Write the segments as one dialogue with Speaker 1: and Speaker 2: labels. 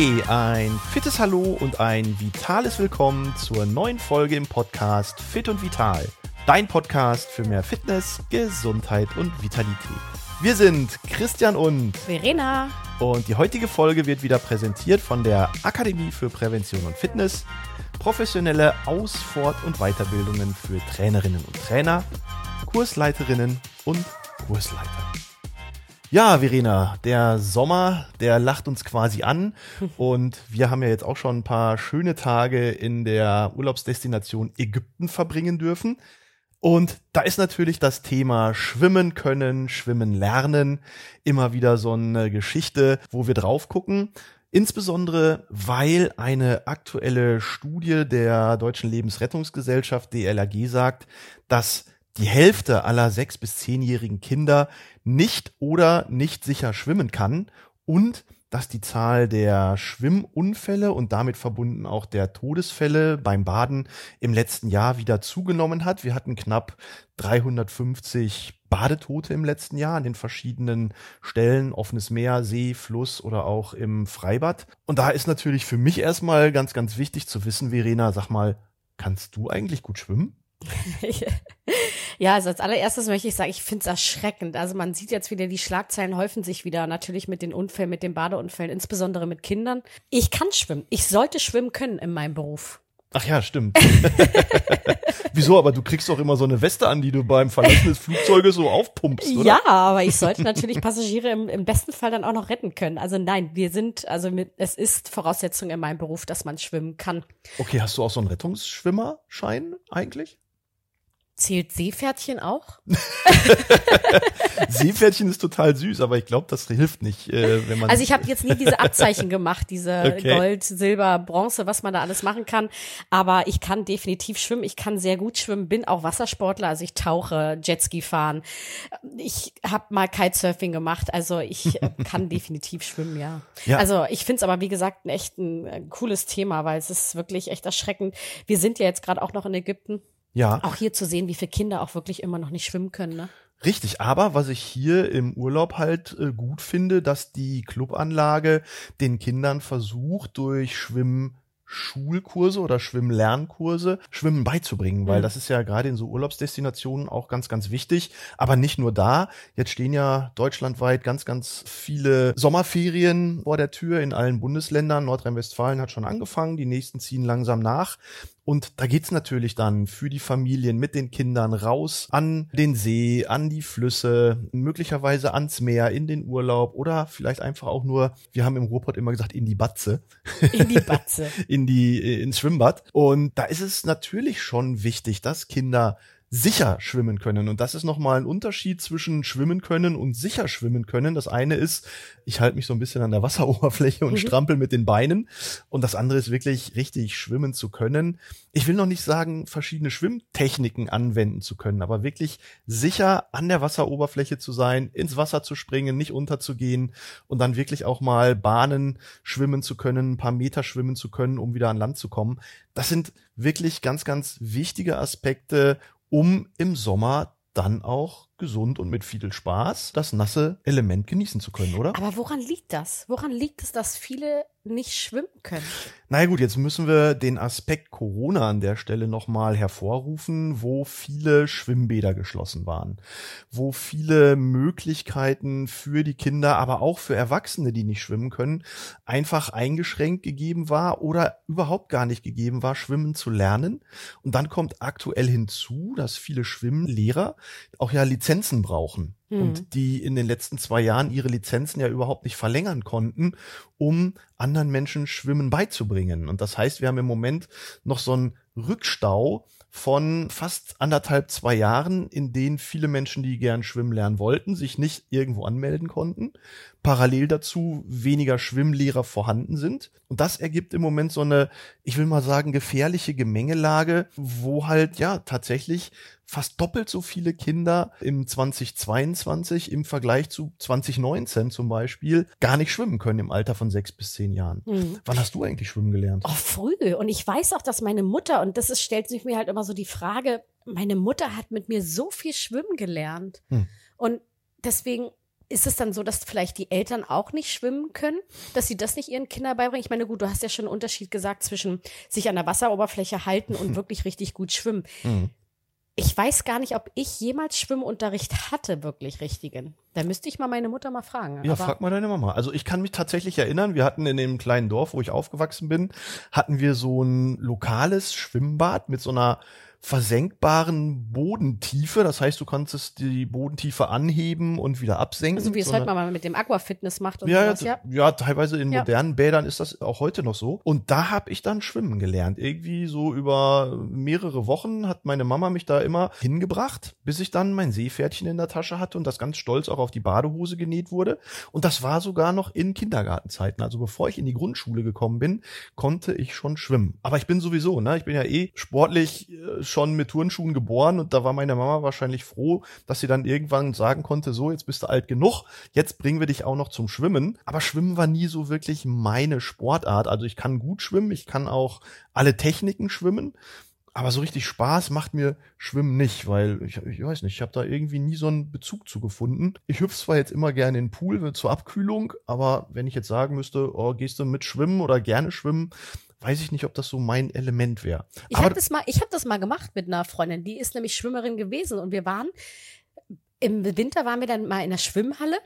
Speaker 1: Hey, ein fittes Hallo und ein vitales Willkommen zur neuen Folge im Podcast Fit und Vital. Dein Podcast für mehr Fitness, Gesundheit und Vitalität. Wir sind Christian und
Speaker 2: Verena.
Speaker 1: Und die heutige Folge wird wieder präsentiert von der Akademie für Prävention und Fitness. Professionelle Aus-, Fort- und Weiterbildungen für Trainerinnen und Trainer, Kursleiterinnen und Kursleiter. Ja, Verena, der Sommer, der lacht uns quasi an und wir haben ja jetzt auch schon ein paar schöne Tage in der Urlaubsdestination Ägypten verbringen dürfen. Und da ist natürlich das Thema Schwimmen können, Schwimmen lernen immer wieder so eine Geschichte, wo wir drauf gucken. Insbesondere, weil eine aktuelle Studie der Deutschen Lebensrettungsgesellschaft DLRG sagt, dass die Hälfte aller sechs- bis zehnjährigen Kinder nicht oder nicht sicher schwimmen kann und dass die Zahl der Schwimmunfälle und damit verbunden auch der Todesfälle beim Baden im letzten Jahr wieder zugenommen hat. Wir hatten knapp 350 Badetote im letzten Jahr an den verschiedenen Stellen, offenes Meer, See, Fluss oder auch im Freibad. Und da ist natürlich für mich erstmal ganz, ganz wichtig zu wissen, Verena, sag mal, kannst du eigentlich gut schwimmen?
Speaker 2: ja, also als allererstes möchte ich sagen, ich finde es erschreckend. Also man sieht jetzt wieder, die Schlagzeilen häufen sich wieder, natürlich mit den Unfällen, mit den Badeunfällen, insbesondere mit Kindern. Ich kann schwimmen. Ich sollte schwimmen können in meinem Beruf.
Speaker 1: Ach ja, stimmt. Wieso? Aber du kriegst doch immer so eine Weste an, die du beim Verlassen des Flugzeuges so aufpumpst, oder?
Speaker 2: Ja, aber ich sollte natürlich Passagiere im, im besten Fall dann auch noch retten können. Also nein, wir sind, also mit, es ist Voraussetzung in meinem Beruf, dass man schwimmen kann.
Speaker 1: Okay, hast du auch so einen Rettungsschwimmerschein eigentlich?
Speaker 2: Zählt Seepferdchen auch?
Speaker 1: Seepferdchen ist total süß, aber ich glaube, das hilft nicht, äh, wenn man.
Speaker 2: Also ich habe jetzt nie diese Abzeichen gemacht, diese okay. Gold, Silber, Bronze, was man da alles machen kann. Aber ich kann definitiv schwimmen. Ich kann sehr gut schwimmen, bin auch Wassersportler. Also ich tauche, Jetski fahren. Ich habe mal Kitesurfing gemacht. Also ich äh, kann definitiv schwimmen, ja. ja. Also ich finde es aber wie gesagt ein echt ein, ein cooles Thema, weil es ist wirklich echt erschreckend. Wir sind ja jetzt gerade auch noch in Ägypten. Ja. Auch hier zu sehen, wie viele Kinder auch wirklich immer noch nicht schwimmen können, ne?
Speaker 1: Richtig, aber was ich hier im Urlaub halt äh, gut finde, dass die Clubanlage den Kindern versucht, durch Schwimmen Schulkurse oder Schwimmlernkurse Schwimmen beizubringen, weil mhm. das ist ja gerade in so Urlaubsdestinationen auch ganz, ganz wichtig. Aber nicht nur da. Jetzt stehen ja deutschlandweit ganz, ganz viele Sommerferien vor der Tür in allen Bundesländern. Nordrhein-Westfalen hat schon angefangen, die nächsten ziehen langsam nach. Und da geht's natürlich dann für die Familien mit den Kindern raus an den See, an die Flüsse, möglicherweise ans Meer, in den Urlaub oder vielleicht einfach auch nur, wir haben im Ruhrpott immer gesagt, in die Batze.
Speaker 2: In die Batze.
Speaker 1: in die, äh, ins Schwimmbad. Und da ist es natürlich schon wichtig, dass Kinder sicher schwimmen können. Und das ist nochmal ein Unterschied zwischen schwimmen können und sicher schwimmen können. Das eine ist, ich halte mich so ein bisschen an der Wasseroberfläche und mhm. strampel mit den Beinen. Und das andere ist wirklich richtig schwimmen zu können. Ich will noch nicht sagen, verschiedene Schwimmtechniken anwenden zu können, aber wirklich sicher an der Wasseroberfläche zu sein, ins Wasser zu springen, nicht unterzugehen und dann wirklich auch mal Bahnen schwimmen zu können, ein paar Meter schwimmen zu können, um wieder an Land zu kommen. Das sind wirklich ganz, ganz wichtige Aspekte, um im Sommer dann auch gesund und mit viel Spaß das nasse Element genießen zu können, oder?
Speaker 2: Aber woran liegt das? Woran liegt es, dass viele nicht schwimmen können.
Speaker 1: Na gut, jetzt müssen wir den Aspekt Corona an der Stelle nochmal hervorrufen, wo viele Schwimmbäder geschlossen waren, wo viele Möglichkeiten für die Kinder, aber auch für Erwachsene, die nicht schwimmen können, einfach eingeschränkt gegeben war oder überhaupt gar nicht gegeben war, schwimmen zu lernen. Und dann kommt aktuell hinzu, dass viele Schwimmlehrer auch ja Lizenzen brauchen mhm. und die in den letzten zwei Jahren ihre Lizenzen ja überhaupt nicht verlängern konnten, um anderen Menschen Schwimmen beizubringen. Und das heißt, wir haben im Moment noch so einen Rückstau von fast anderthalb, zwei Jahren, in denen viele Menschen, die gern schwimmen lernen wollten, sich nicht irgendwo anmelden konnten. Parallel dazu weniger Schwimmlehrer vorhanden sind. Und das ergibt im Moment so eine, ich will mal sagen, gefährliche Gemengelage, wo halt ja tatsächlich fast doppelt so viele Kinder im 2022 im Vergleich zu 2019 zum Beispiel gar nicht schwimmen können im Alter von sechs bis zehn Jahren. Mhm. Wann hast du eigentlich schwimmen gelernt?
Speaker 2: Oh, früh. Und ich weiß auch, dass meine Mutter, und das ist, stellt sich mir halt immer so die Frage, meine Mutter hat mit mir so viel schwimmen gelernt. Mhm. Und deswegen ist es dann so, dass vielleicht die Eltern auch nicht schwimmen können, dass sie das nicht ihren Kindern beibringen? Ich meine, gut, du hast ja schon einen Unterschied gesagt zwischen sich an der Wasseroberfläche halten und wirklich richtig gut schwimmen. Mhm. Ich weiß gar nicht, ob ich jemals Schwimmunterricht hatte, wirklich richtigen. Da müsste ich mal meine Mutter mal fragen.
Speaker 1: Ja, frag mal deine Mama. Also ich kann mich tatsächlich erinnern, wir hatten in dem kleinen Dorf, wo ich aufgewachsen bin, hatten wir so ein lokales Schwimmbad mit so einer versenkbaren Bodentiefe. Das heißt, du konntest die Bodentiefe anheben und wieder absenken.
Speaker 2: So wie es heute mal mit dem Aquafitness macht
Speaker 1: und ja, sowas, ja. Ja, teilweise in ja. modernen Bädern ist das auch heute noch so. Und da habe ich dann schwimmen gelernt. Irgendwie so über mehrere Wochen hat meine Mama mich da immer hingebracht, bis ich dann mein Seepferdchen in der Tasche hatte und das ganz stolz auch auf die Badehose genäht wurde. Und das war sogar noch in Kindergartenzeiten. Also bevor ich in die Grundschule gekommen bin, konnte ich schon schwimmen. Aber ich bin sowieso, ne, ich bin ja eh sportlich äh, schon mit Turnschuhen geboren und da war meine Mama wahrscheinlich froh, dass sie dann irgendwann sagen konnte, so, jetzt bist du alt genug, jetzt bringen wir dich auch noch zum Schwimmen. Aber Schwimmen war nie so wirklich meine Sportart. Also ich kann gut schwimmen, ich kann auch alle Techniken schwimmen. Aber so richtig Spaß macht mir Schwimmen nicht, weil ich, ich weiß nicht, ich habe da irgendwie nie so einen Bezug zu gefunden. Ich hüpfe zwar jetzt immer gerne in den Pool zur Abkühlung, aber wenn ich jetzt sagen müsste, oh, gehst du mit schwimmen oder gerne schwimmen, weiß ich nicht, ob das so mein Element wäre.
Speaker 2: Ich habe das mal, ich habe das mal gemacht mit einer Freundin, die ist nämlich Schwimmerin gewesen und wir waren im Winter waren wir dann mal in der Schwimmhalle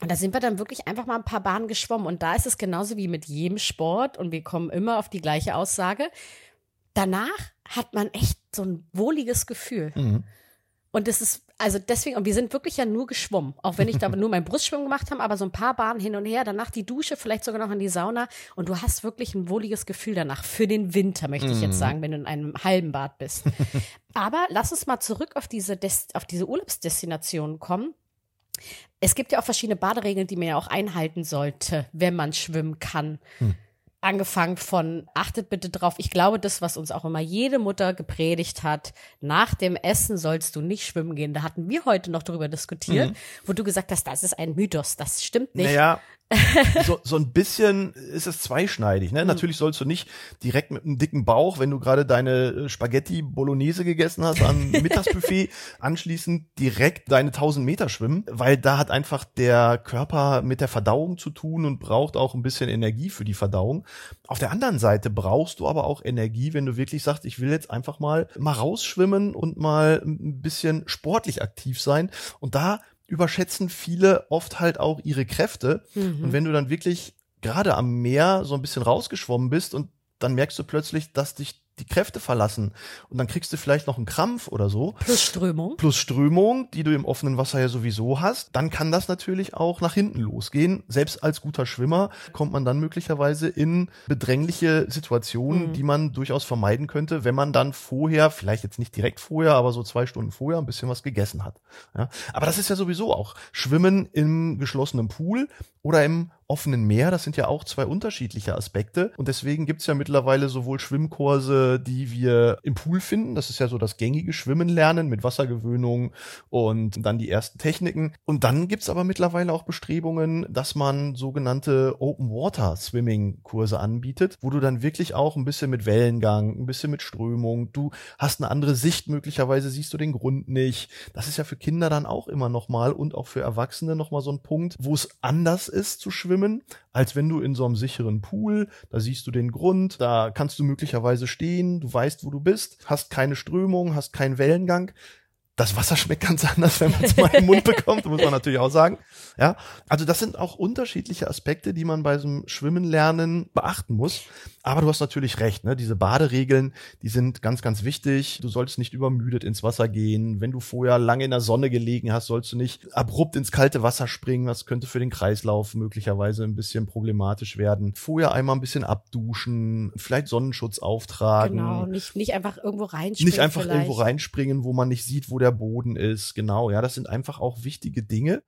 Speaker 2: und da sind wir dann wirklich einfach mal ein paar Bahnen geschwommen und da ist es genauso wie mit jedem Sport und wir kommen immer auf die gleiche Aussage. Danach hat man echt so ein wohliges Gefühl. Mhm. Und das ist, also deswegen, und wir sind wirklich ja nur geschwommen, auch wenn ich da nur mein Brustschwimmen gemacht habe, aber so ein paar Bahnen hin und her, danach die Dusche, vielleicht sogar noch in die Sauna und du hast wirklich ein wohliges Gefühl danach. Für den Winter, möchte ich jetzt mhm. sagen, wenn du in einem halben Bad bist. aber lass uns mal zurück auf diese, Des auf diese Urlaubsdestination kommen. Es gibt ja auch verschiedene Baderegeln, die man ja auch einhalten sollte, wenn man schwimmen kann. Hm angefangen von, achtet bitte drauf, ich glaube, das, was uns auch immer jede Mutter gepredigt hat, nach dem Essen sollst du nicht schwimmen gehen. Da hatten wir heute noch darüber diskutiert, mhm. wo du gesagt hast, das ist ein Mythos, das stimmt nicht.
Speaker 1: Naja, so, so ein bisschen ist es zweischneidig. Ne? Mhm. Natürlich sollst du nicht direkt mit einem dicken Bauch, wenn du gerade deine äh, Spaghetti Bolognese gegessen hast am Mittagsbuffet, anschließend direkt deine 1000 Meter schwimmen, weil da hat einfach der Körper mit der Verdauung zu tun und braucht auch ein bisschen Energie für die Verdauung. Auf der anderen Seite brauchst du aber auch Energie, wenn du wirklich sagst, ich will jetzt einfach mal mal rausschwimmen und mal ein bisschen sportlich aktiv sein. Und da überschätzen viele oft halt auch ihre Kräfte. Mhm. Und wenn du dann wirklich gerade am Meer so ein bisschen rausgeschwommen bist und dann merkst du plötzlich, dass dich die Kräfte verlassen. Und dann kriegst du vielleicht noch einen Krampf oder so.
Speaker 2: Plus Strömung.
Speaker 1: Plus Strömung, die du im offenen Wasser ja sowieso hast. Dann kann das natürlich auch nach hinten losgehen. Selbst als guter Schwimmer kommt man dann möglicherweise in bedrängliche Situationen, mhm. die man durchaus vermeiden könnte, wenn man dann vorher, vielleicht jetzt nicht direkt vorher, aber so zwei Stunden vorher ein bisschen was gegessen hat. Ja? Aber das ist ja sowieso auch Schwimmen im geschlossenen Pool oder im offenen Meer, das sind ja auch zwei unterschiedliche Aspekte. Und deswegen gibt's ja mittlerweile sowohl Schwimmkurse, die wir im Pool finden, das ist ja so das gängige Schwimmen lernen mit Wassergewöhnung und dann die ersten Techniken. Und dann gibt's aber mittlerweile auch Bestrebungen, dass man sogenannte Open Water Swimming Kurse anbietet, wo du dann wirklich auch ein bisschen mit Wellengang, ein bisschen mit Strömung, du hast eine andere Sicht, möglicherweise siehst du den Grund nicht. Das ist ja für Kinder dann auch immer nochmal und auch für Erwachsene nochmal so ein Punkt, wo es anders ist zu schwimmen schwimmen, als wenn du in so einem sicheren Pool, da siehst du den Grund, da kannst du möglicherweise stehen, du weißt, wo du bist, hast keine Strömung, hast keinen Wellengang das Wasser schmeckt ganz anders, wenn man es mal im Mund bekommt, muss man natürlich auch sagen. Ja, also das sind auch unterschiedliche Aspekte, die man bei so einem Schwimmen lernen beachten muss. Aber du hast natürlich recht, ne? Diese Baderegeln, die sind ganz, ganz wichtig. Du sollst nicht übermüdet ins Wasser gehen. Wenn du vorher lange in der Sonne gelegen hast, sollst du nicht abrupt ins kalte Wasser springen. Das könnte für den Kreislauf möglicherweise ein bisschen problematisch werden. Vorher einmal ein bisschen abduschen, vielleicht Sonnenschutz auftragen.
Speaker 2: Genau, nicht, nicht einfach irgendwo reinspringen.
Speaker 1: Nicht einfach vielleicht. irgendwo reinspringen, wo man nicht sieht, wo der Boden ist. Genau, ja, das sind einfach auch wichtige Dinge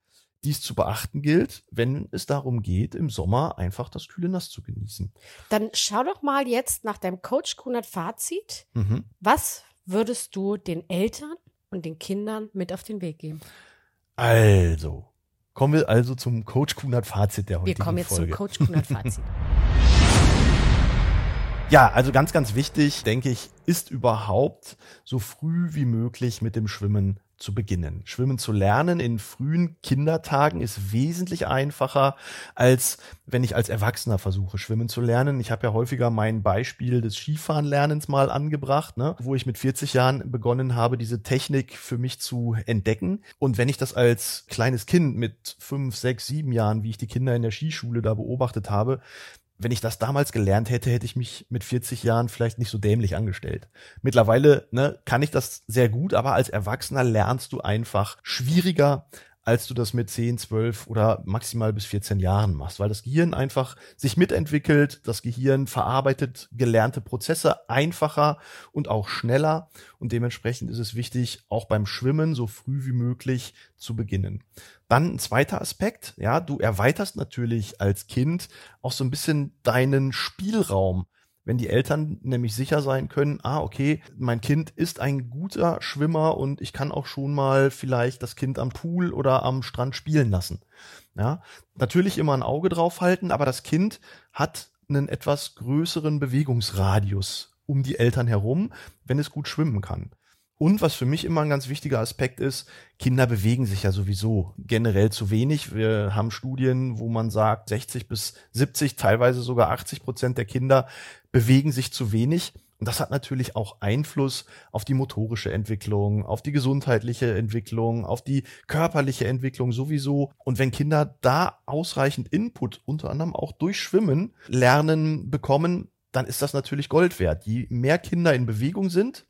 Speaker 1: die es zu beachten gilt, wenn es darum geht, im Sommer einfach das kühle Nass zu genießen.
Speaker 2: Dann schau doch mal jetzt nach deinem Coach Kunert Fazit. Mhm. Was würdest du den Eltern und den Kindern mit auf den Weg geben?
Speaker 1: Also, kommen wir also zum Coach Kunert Fazit der heutigen
Speaker 2: Wir kommen jetzt
Speaker 1: Folge.
Speaker 2: zum Coach Kunert Fazit.
Speaker 1: Ja, also ganz, ganz wichtig, denke ich, ist überhaupt so früh wie möglich mit dem Schwimmen zu beginnen. Schwimmen zu lernen in frühen Kindertagen ist wesentlich einfacher, als wenn ich als Erwachsener versuche, schwimmen zu lernen. Ich habe ja häufiger mein Beispiel des Skifahrenlernens mal angebracht, ne, wo ich mit 40 Jahren begonnen habe, diese Technik für mich zu entdecken. Und wenn ich das als kleines Kind mit fünf, sechs, sieben Jahren, wie ich die Kinder in der Skischule da beobachtet habe, wenn ich das damals gelernt hätte, hätte ich mich mit 40 Jahren vielleicht nicht so dämlich angestellt. Mittlerweile ne, kann ich das sehr gut, aber als Erwachsener lernst du einfach schwieriger, als du das mit 10, 12 oder maximal bis 14 Jahren machst, weil das Gehirn einfach sich mitentwickelt, das Gehirn verarbeitet gelernte Prozesse einfacher und auch schneller und dementsprechend ist es wichtig, auch beim Schwimmen so früh wie möglich zu beginnen. Dann ein zweiter Aspekt, ja, du erweiterst natürlich als Kind auch so ein bisschen deinen Spielraum wenn die Eltern nämlich sicher sein können, ah, okay, mein Kind ist ein guter Schwimmer und ich kann auch schon mal vielleicht das Kind am Pool oder am Strand spielen lassen. Ja, natürlich immer ein Auge drauf halten, aber das Kind hat einen etwas größeren Bewegungsradius um die Eltern herum, wenn es gut schwimmen kann. Und was für mich immer ein ganz wichtiger Aspekt ist, Kinder bewegen sich ja sowieso generell zu wenig. Wir haben Studien, wo man sagt, 60 bis 70, teilweise sogar 80 Prozent der Kinder bewegen sich zu wenig. Und das hat natürlich auch Einfluss auf die motorische Entwicklung, auf die gesundheitliche Entwicklung, auf die körperliche Entwicklung sowieso. Und wenn Kinder da ausreichend Input, unter anderem auch durch Schwimmen, lernen bekommen, dann ist das natürlich Gold wert. Je mehr Kinder in Bewegung sind,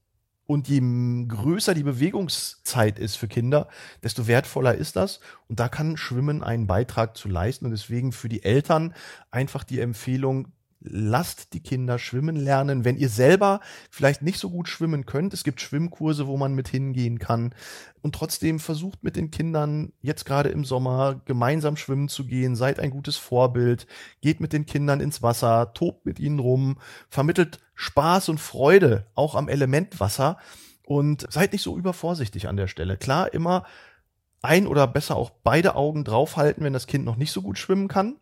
Speaker 1: und je größer die Bewegungszeit ist für Kinder, desto wertvoller ist das. Und da kann Schwimmen einen Beitrag zu leisten. Und deswegen für die Eltern einfach die Empfehlung, lasst die Kinder schwimmen lernen. Wenn ihr selber vielleicht nicht so gut schwimmen könnt, es gibt Schwimmkurse, wo man mit hingehen kann. Und trotzdem versucht mit den Kindern jetzt gerade im Sommer gemeinsam schwimmen zu gehen. Seid ein gutes Vorbild. Geht mit den Kindern ins Wasser, tobt mit ihnen rum, vermittelt Spaß und Freude auch am Elementwasser und seid nicht so übervorsichtig an der Stelle. Klar, immer ein oder besser auch beide Augen draufhalten, wenn das Kind noch nicht so gut schwimmen kann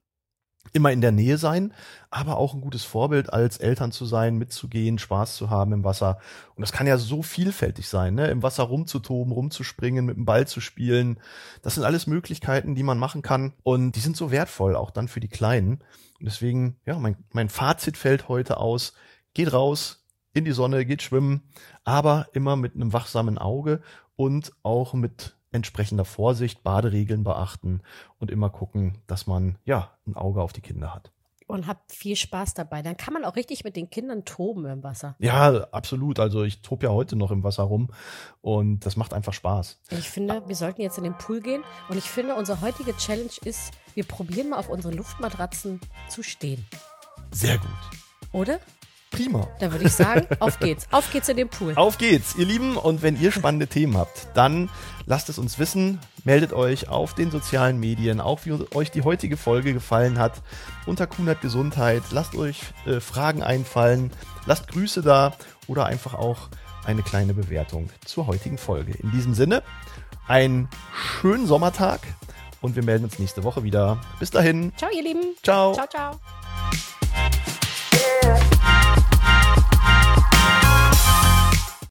Speaker 1: immer in der Nähe sein, aber auch ein gutes Vorbild als Eltern zu sein, mitzugehen, Spaß zu haben im Wasser. Und das kann ja so vielfältig sein, ne? Im Wasser rumzutoben, rumzuspringen, mit dem Ball zu spielen. Das sind alles Möglichkeiten, die man machen kann. Und die sind so wertvoll, auch dann für die Kleinen. Und deswegen, ja, mein, mein Fazit fällt heute aus. Geht raus in die Sonne, geht schwimmen, aber immer mit einem wachsamen Auge und auch mit entsprechender Vorsicht, Baderegeln beachten und immer gucken, dass man ja ein Auge auf die Kinder hat.
Speaker 2: Und habt viel Spaß dabei. Dann kann man auch richtig mit den Kindern toben im Wasser.
Speaker 1: Ja, absolut. Also ich tobe ja heute noch im Wasser rum und das macht einfach Spaß.
Speaker 2: Ich finde, wir sollten jetzt in den Pool gehen und ich finde, unsere heutige Challenge ist, wir probieren mal auf unsere Luftmatratzen zu stehen.
Speaker 1: Sehr gut.
Speaker 2: Oder?
Speaker 1: Prima.
Speaker 2: Da würde ich sagen, auf geht's. Auf geht's in den Pool.
Speaker 1: Auf geht's, ihr Lieben. Und wenn ihr spannende Themen habt, dann lasst es uns wissen. Meldet euch auf den sozialen Medien, auch wie euch die heutige Folge gefallen hat. Unter Kunert Gesundheit. Lasst euch äh, Fragen einfallen. Lasst Grüße da oder einfach auch eine kleine Bewertung zur heutigen Folge. In diesem Sinne, einen schönen Sommertag und wir melden uns nächste Woche wieder. Bis dahin.
Speaker 2: Ciao, ihr Lieben.
Speaker 1: Ciao.
Speaker 2: Ciao, ciao.